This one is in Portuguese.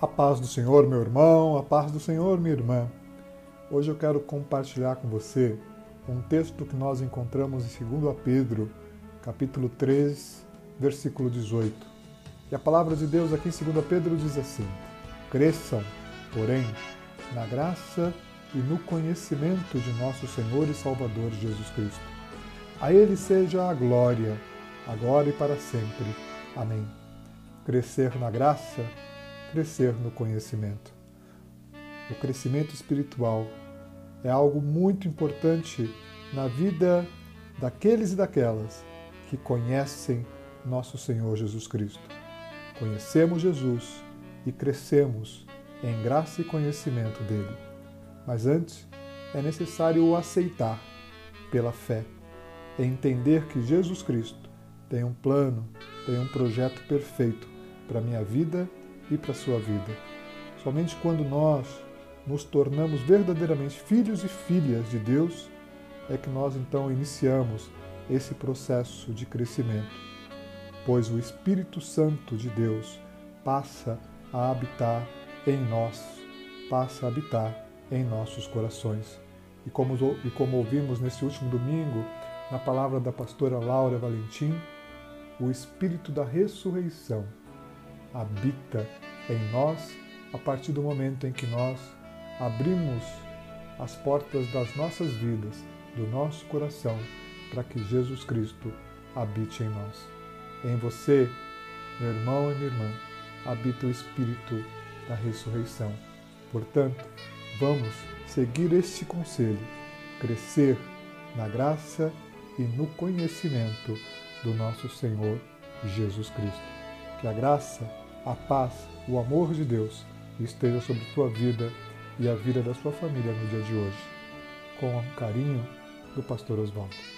A paz do Senhor, meu irmão, a paz do Senhor, minha irmã. Hoje eu quero compartilhar com você um texto que nós encontramos em 2 Pedro, capítulo 3, versículo 18. E a palavra de Deus aqui em 2 Pedro diz assim: Cresçam, porém, na graça e no conhecimento de nosso Senhor e Salvador Jesus Cristo. A Ele seja a glória, agora e para sempre. Amém. Crescer na graça crescer no conhecimento. O crescimento espiritual é algo muito importante na vida daqueles e daquelas que conhecem nosso Senhor Jesus Cristo. Conhecemos Jesus e crescemos em graça e conhecimento dele. Mas antes é necessário o aceitar pela fé, e entender que Jesus Cristo tem um plano, tem um projeto perfeito para minha vida e para a sua vida. Somente quando nós nos tornamos verdadeiramente filhos e filhas de Deus é que nós então iniciamos esse processo de crescimento, pois o Espírito Santo de Deus passa a habitar em nós, passa a habitar em nossos corações. E como, e como ouvimos nesse último domingo, na palavra da pastora Laura Valentim, o Espírito da ressurreição habita em nós a partir do momento em que nós abrimos as portas das nossas vidas, do nosso coração, para que Jesus Cristo habite em nós. Em você, meu irmão e minha irmã, habita o Espírito da ressurreição. Portanto, vamos seguir este conselho, crescer na graça e no conhecimento do nosso Senhor Jesus Cristo. Que a graça, a paz, o amor de Deus esteja sobre tua vida e a vida da sua família no dia de hoje. Com carinho, do Pastor Oswaldo.